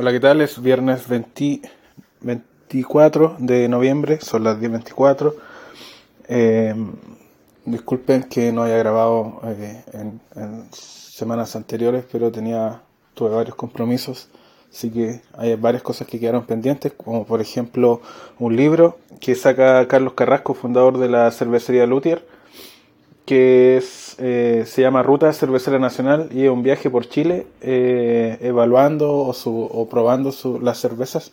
Hola, ¿qué tal? Es viernes 24 de noviembre, son las 10.24. Eh, disculpen que no haya grabado eh, en, semanas anteriores, pero tenía, tuve varios compromisos, así que hay varias cosas que quedaron pendientes, como por ejemplo un libro que saca Carlos Carrasco, fundador de la cervecería Luthier, que es, eh, se llama Ruta Cervecera Nacional y es un viaje por Chile eh, evaluando o, su, o probando su, las cervezas.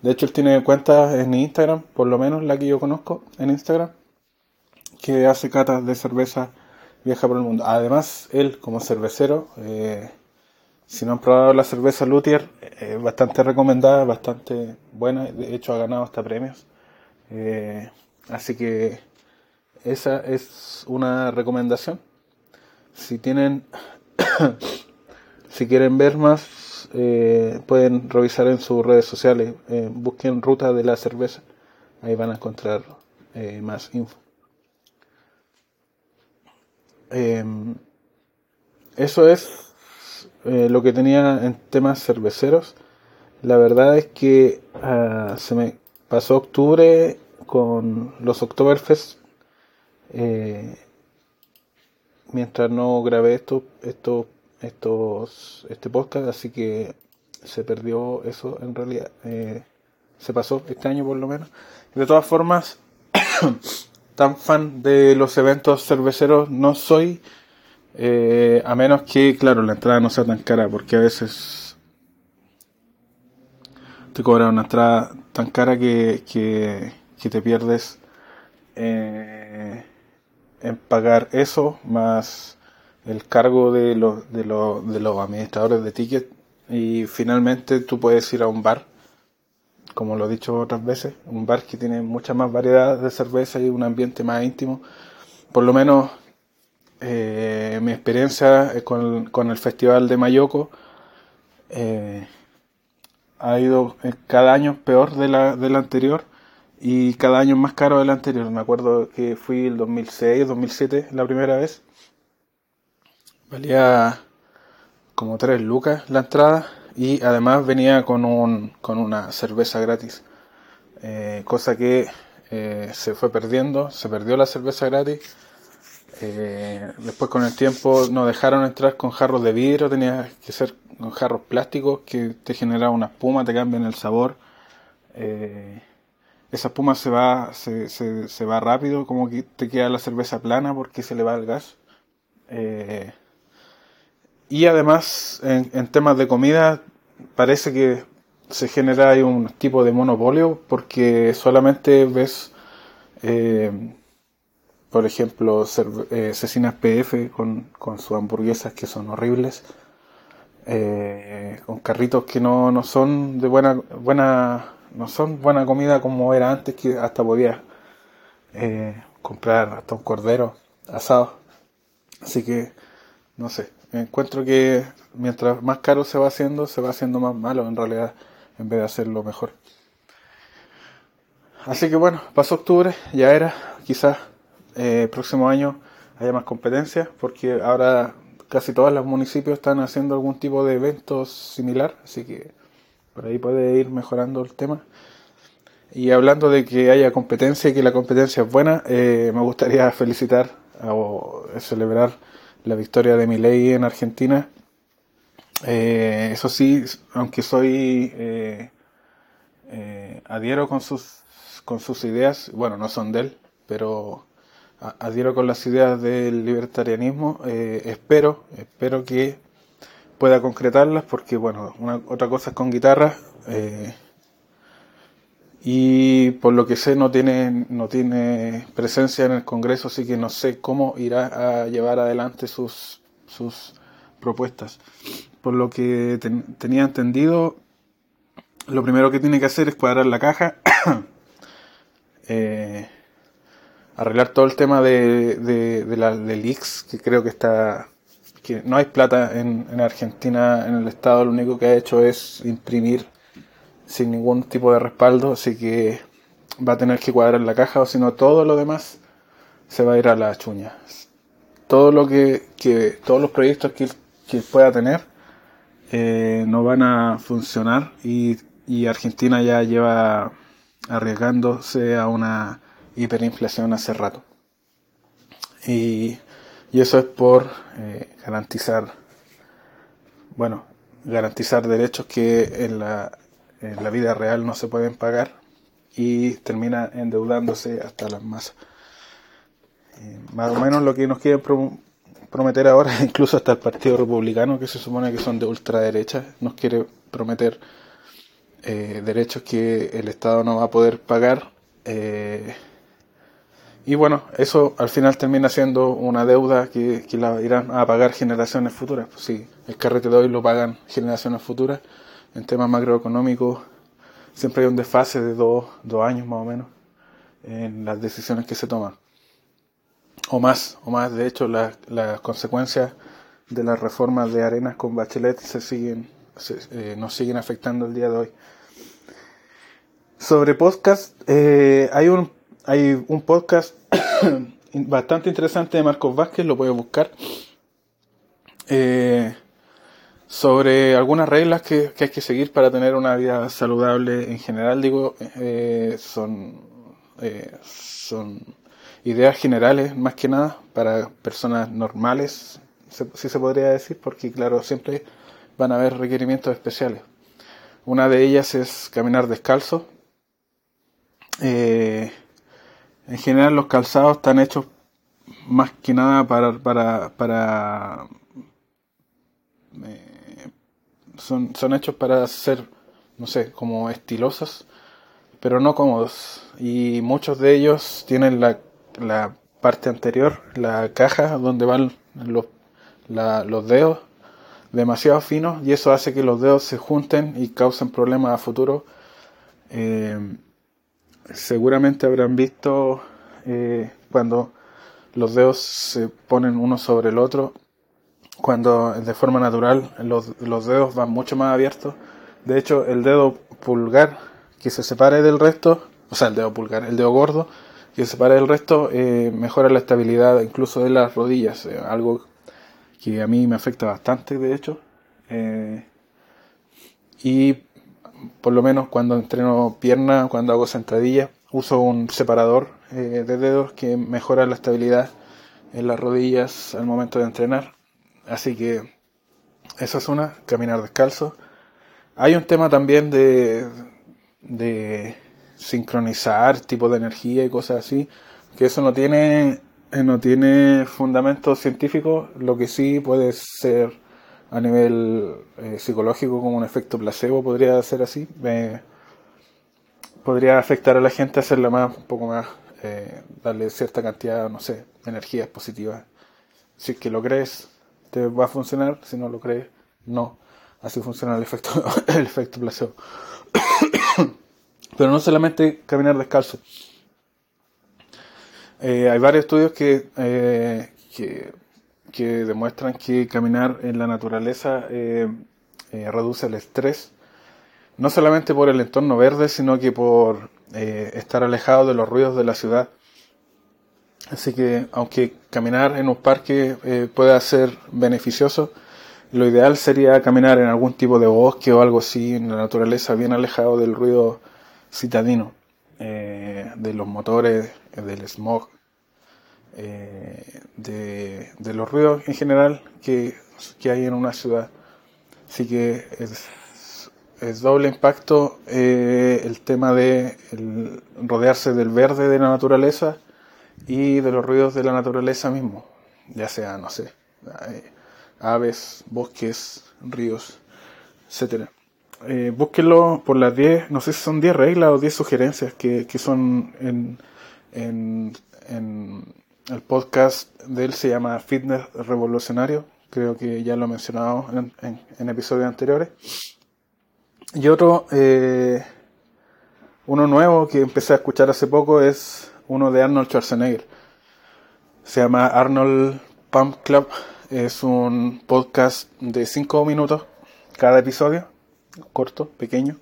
De hecho, él tiene cuenta en Instagram, por lo menos la que yo conozco en Instagram, que hace catas de cerveza, viaja por el mundo. Además, él como cervecero, eh, si no han probado la cerveza Luthier, es bastante recomendada, bastante buena, de hecho ha ganado hasta premios. así que esa es una recomendación. Si tienen, si quieren ver más, eh, pueden revisar en sus redes sociales. Eh, busquen Ruta de la Cerveza. Ahí van a encontrar eh, más info. Em, eso es lo que tenía en temas cerveceros. La verdad es que ah, se me pasó octubre con los Oktoberfest eh, mientras no grabé esto, esto, estos, este podcast, así que se perdió eso en realidad. Eh, se pasó este año por lo menos. De todas formas, tan fan de los eventos cerveceros no soy, eh, a menos que, claro, la entrada no sea tan cara, porque a veces te cobran una entrada tan cara que, que, te pierdes. Eh, en pagar eso más el cargo de los, de los, de los administradores de tickets y finalmente tú puedes ir a un bar, como lo he dicho otras veces, un bar que tiene mucha más variedad de cerveza y un ambiente más íntimo. Por lo menos eh, mi experiencia con, con, el Festival de Mayoco eh, ha ido cada año peor de la, de la anterior y cada año más caro del anterior. Me acuerdo que fui el 2006, 2007 la primera vez. Valía como 3 lucas la entrada y además venía con, un, con una cerveza gratis. Eh, cosa que eh, se fue perdiendo, se perdió la cerveza gratis. Eh, después con el tiempo nos dejaron entrar con jarros de vidrio, tenía que ser con jarros plásticos que te generaban una espuma, te cambian el sabor. Esa espuma se va, se, se, va rápido, como que te queda la cerveza plana porque se le va el gas. Eh, y además, en, temas de comida, parece que se genera ahí un tipo de monopolio porque solamente ves, eh, por ejemplo, eh, cecinas PF con, con sus hamburguesas que son horribles, con carritos que no, no son de buena, buena no son buena comida como era antes, que hasta podía eh, comprar hasta un cordero asado. Así que, no sé, encuentro que mientras más caro se va haciendo, se va haciendo más malo en realidad, en vez de hacerlo mejor. Así que bueno, pasó octubre, ya era, quizás eh, próximo año haya más competencia, porque ahora casi todos los municipios están haciendo algún tipo de evento similar, así que por ahí puede ir mejorando el tema. Y hablando de que haya competencia y que la competencia es buena, eh, me gustaría felicitar o celebrar la victoria de Milei en Argentina. Eh, eso sí, aunque soy eh, adhiero con sus con sus ideas, bueno, no son de él, pero adhiero con las ideas del libertarianismo. espero, espero que pueda concretarlas porque, bueno, una, otra cosa es con guitarra. Eh, y por lo que sé no tiene, no tiene presencia en el Congreso, así que no sé cómo irá a llevar adelante sus, sus propuestas. Por lo que tenía entendido, lo primero que tiene que hacer es cuadrar la caja, eh, arreglar todo el tema de, de, la, del IX, que creo que está que no hay plata en, en Argentina, en el Estado, lo único que ha hecho es imprimir sin ningún tipo de respaldo, así que va a tener que cuadrar la caja o si no todo lo demás se va a ir a la chuña. Todo lo que, que todos los proyectos que, que pueda tener eh, no van a funcionar y, y Argentina ya lleva arriesgándose a una hiperinflación hace rato. Y, y eso es por eh, garantizar, bueno, garantizar derechos que en la, en la vida real no se pueden pagar y termina endeudándose hasta las masas. Eh, más o menos lo que nos quieren prometer ahora, incluso hasta el Partido Republicano, que se supone que son de ultraderecha, nos quiere prometer eh, derechos que el Estado no va a poder pagar. Y bueno, eso al final termina siendo una deuda que, que la irán a pagar generaciones futuras. Pues sí, el carrete de hoy lo pagan generaciones futuras. En temas macroeconómicos siempre hay un desfase de dos, dos años más o menos en las decisiones que se toman. O más, o más. De hecho, las consecuencias de las reformas de Arenas con Bachelet se siguen, eh, nos siguen afectando el día de hoy. Sobre podcast, eh, hay un hay un podcast bastante interesante de Marcos Vázquez, lo puedes buscar, eh, sobre algunas reglas que, hay que seguir para tener una vida saludable en general. Digo, eh, son, eh, son ideas generales más que nada para personas normales, si se podría decir, porque claro, siempre van a haber requerimientos especiales. Una de ellas es caminar descalzo. Eh, en general los calzados están hechos más que nada para, eh, son, hechos para ser, no sé, como estilosos, pero no cómodos. Y muchos de ellos tienen la, la parte anterior, la caja donde van los, los dedos, demasiado finos, y eso hace que los dedos se junten y causen problemas a futuro. Eh, seguramente habrán visto eh, cuando los dedos se ponen uno sobre el otro, cuando de forma natural los, los dedos van mucho más abiertos. De hecho, el dedo pulgar que se separe del resto, o sea, el dedo pulgar, el dedo gordo que se separe del resto, eh, mejora la estabilidad incluso de las rodillas, eh, algo que a mí me afecta bastante, de hecho. y por lo menos cuando entreno pierna, cuando hago sentadilla, uso un separador eh, de dedos que mejora la estabilidad en las rodillas al momento de entrenar. Así que esa es una, caminar descalzo. Hay un tema también de, de sincronizar tipo de energía y cosas así, que eso no tiene, no tiene fundamento científico, lo que sí puede ser a nivel eh, psicológico como un efecto placebo, podría ser así. podría afectar a la gente, hacerla más, un poco más, eh, darle cierta cantidad, no sé, de energías positivas. Si es que lo crees, te va a funcionar, si no lo crees, no. Así funciona el efecto, el efecto placebo. Pero no solamente caminar descalzo. Eh, hay varios estudios que, que que demuestran que caminar en la naturaleza eh, eh, reduce el estrés, no solamente por el entorno verde, sino que por eh, estar alejado de los ruidos de la ciudad. Así que aunque caminar en un parque pueda ser beneficioso, lo ideal sería caminar en algún tipo de bosque o algo así, en la naturaleza, bien alejado del ruido citadino, de los motores, del smog eh, de, de, los ruidos en general que, que, hay en una ciudad. Así que es, es doble impacto eh, el tema de rodearse del verde de la naturaleza y de los ruidos de la naturaleza mismo, ya sea, no sé, aves, bosques, ríos, etcétera. Eh, por las 10, no sé si son 10 reglas o 10 sugerencias que, que son en, en, en el podcast de él se llama Fitness Revolucionario, creo que ya lo he mencionado en, episodios anteriores. Y otro, eh, uno nuevo que empecé a escuchar hace poco es uno de Arnold Schwarzenegger. Se llama Arnold Pump Club. Es un podcast de 5 minutos cada episodio, corto, pequeño,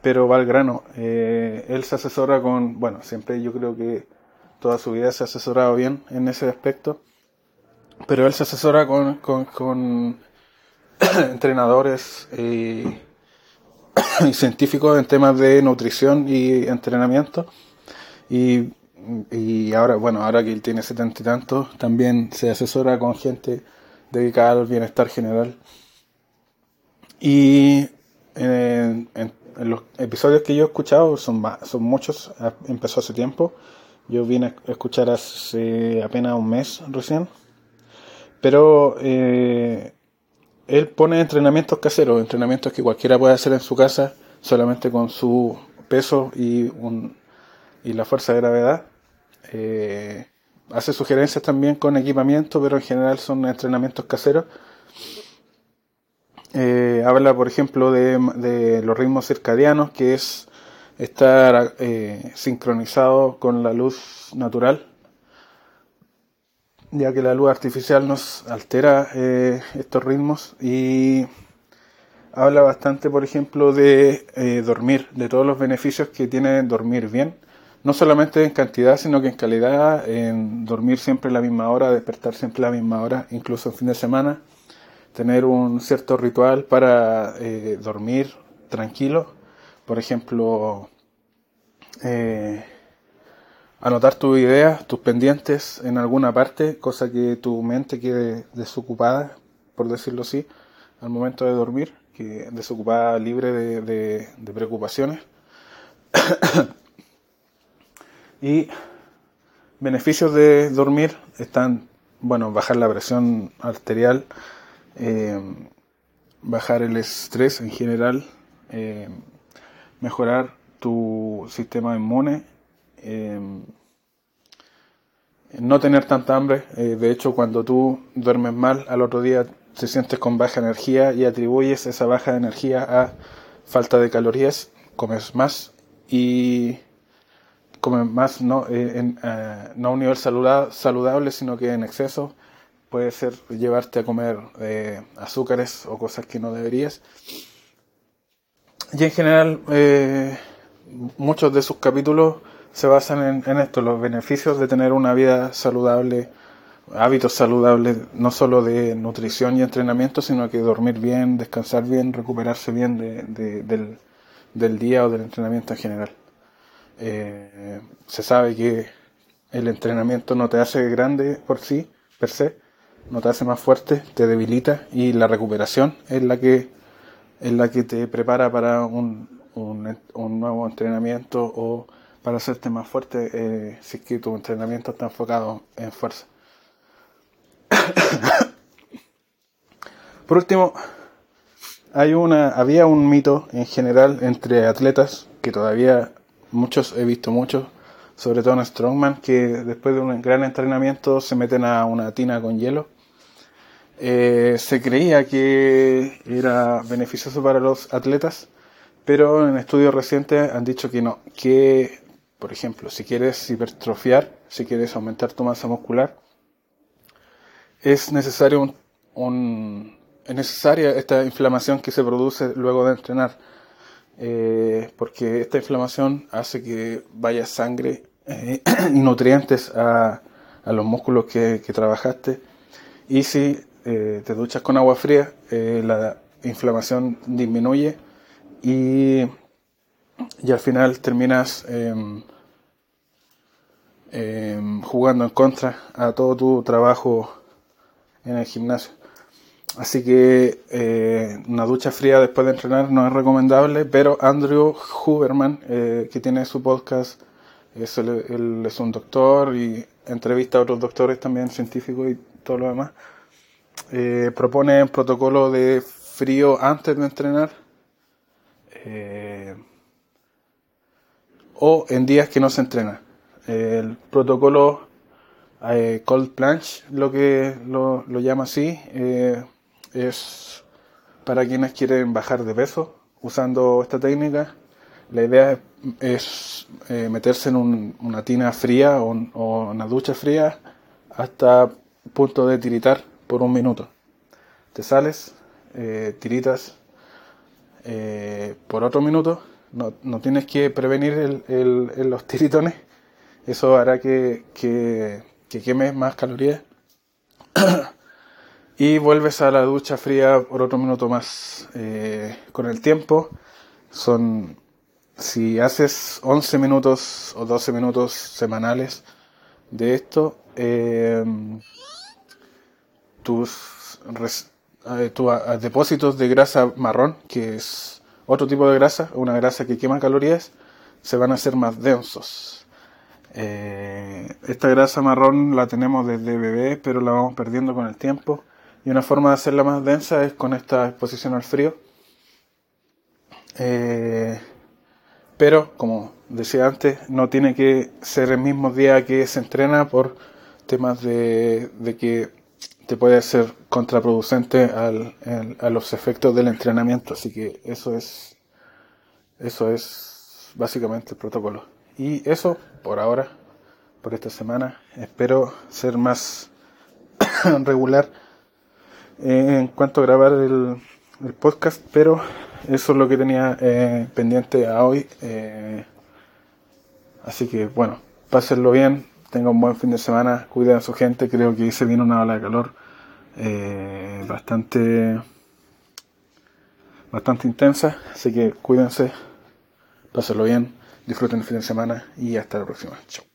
pero va al grano. Eh, él se asesora con, bueno, siempre yo creo que toda su vida se ha asesorado bien en ese aspecto, pero él se asesora con, entrenadores y, científicos en temas de nutrición y entrenamiento. Y, ahora, bueno, ahora que él tiene setenta y tantos, también se asesora con gente dedicada al bienestar general. Y en, los episodios que yo he escuchado, son, son muchos, empezó hace tiempo. Yo vine a escuchar hace apenas un mes recién. Pero eh, él pone entrenamientos caseros, entrenamientos que cualquiera puede hacer en su casa solamente con su peso y, un, y la fuerza de gravedad. Eh, hace sugerencias también con equipamiento, pero en general son entrenamientos caseros. Eh, habla, por ejemplo, de, los ritmos circadianos, que es estar eh, sincronizado con la luz natural, ya que la luz artificial nos altera eh, estos ritmos y habla bastante, por ejemplo, de dormir, de todos los beneficios que tiene dormir bien. No solamente en cantidad, sino que en calidad, en dormir siempre a la misma hora, despertar siempre a la misma hora, incluso en fin de semana, tener un cierto ritual para eh, dormir tranquilo, por ejemplo, eh, anotar tus ideas, tus pendientes en alguna parte, cosa que tu mente quede desocupada, por decirlo así, al momento de dormir, que desocupada, libre de, de preocupaciones. Y beneficios de dormir están, bueno, bajar la presión arterial, eh, bajar el estrés en general, eh, mejorar tu sistema inmune, eh, no tener tanta hambre. de hecho, cuando tú duermes mal, al otro día te sientes con baja energía y atribuyes esa baja energía a falta de calorías, comes más y comer más no, eh, en, eh, no a un nivel saludable, sino que en exceso puede ser llevarte a comer eh, azúcares o cosas que no deberías. Y en general, muchos de sus capítulos se basan en, esto, los beneficios de tener una vida saludable, hábitos saludables, no solo de nutrición y entrenamiento, sino que dormir bien, descansar bien, recuperarse bien del, del día o del entrenamiento en general. Eh, se sabe que el entrenamiento no te hace grande por sí, per se, no te hace más fuerte, te debilita y la recuperación es la que, es la que te prepara para un, un, nuevo entrenamiento o para hacerte más fuerte eh, si es que tu entrenamiento está enfocado en fuerza. Por último, hay una, había un mito en general entre atletas que todavía muchos, he visto muchos, sobre todo en Strongman, que después de un gran entrenamiento se meten a una tina con hielo. Eh, se creía que era beneficioso para los atletas, pero en estudios recientes han dicho que no, que, por ejemplo, si quieres hipertrofiar, si quieres aumentar tu masa muscular, es necesario un, es necesaria esta inflamación que se produce luego de entrenar eh, porque esta inflamación hace que vaya sangre eh, y nutrientes a, a, los músculos que, que trabajaste. Y si eh, te duchas con agua fría, la inflamación disminuye y, y al final terminas em, em, jugando en contra a todo tu trabajo en el gimnasio. Así que eh, una ducha fría después de entrenar no es recomendable, pero Andrew Huberman, eh, que tiene su podcast, es es un doctor y entrevista a otros doctores también, científicos y todo lo demás, eh, propone un protocolo de frío antes de entrenar o en días que no se entrena. El protocolo Cold Plunge, lo que lo, llama así, es para quienes quieren bajar de peso usando esta técnica. La idea es eh, meterse en una tina fría o, una ducha fría hasta punto de tiritar por un minuto. Te sales, eh, tiritas eh, por otro minuto. No, no, tienes que prevenir los tiritones. Eso hará que, que, que quemes más calorías. y vuelves a la ducha fría por otro minuto más. Eh, con el tiempo son, si haces 11 minutos o 12 minutos semanales de esto, tus, eh, depósitos de grasa marrón, que es otro tipo de grasa, una grasa que quema calorías, se van a hacer más densos. esta grasa marrón la tenemos desde bebé, pero la vamos perdiendo con el tiempo y una forma de hacerla más densa es con esta exposición al frío. Eh, pero, como decía antes, no tiene que ser el mismo día que se entrena por temas de, que te puede ser contraproducente al, a los efectos del entrenamiento. Así que eso es, eso es básicamente el protocolo. Y eso por ahora, por esta semana. Espero ser más regular eh, en cuanto a grabar el, podcast, pero eso es lo que tenía eh, pendiente a hoy. Eh, así que bueno, pásenlo bien, tengan un buen fin de semana, cuiden a su gente, creo que se viene una ola de calor bastante bastante intensa, así que cuídense, pásenlo bien, disfruten el fin de semana y hasta la próxima. Chao.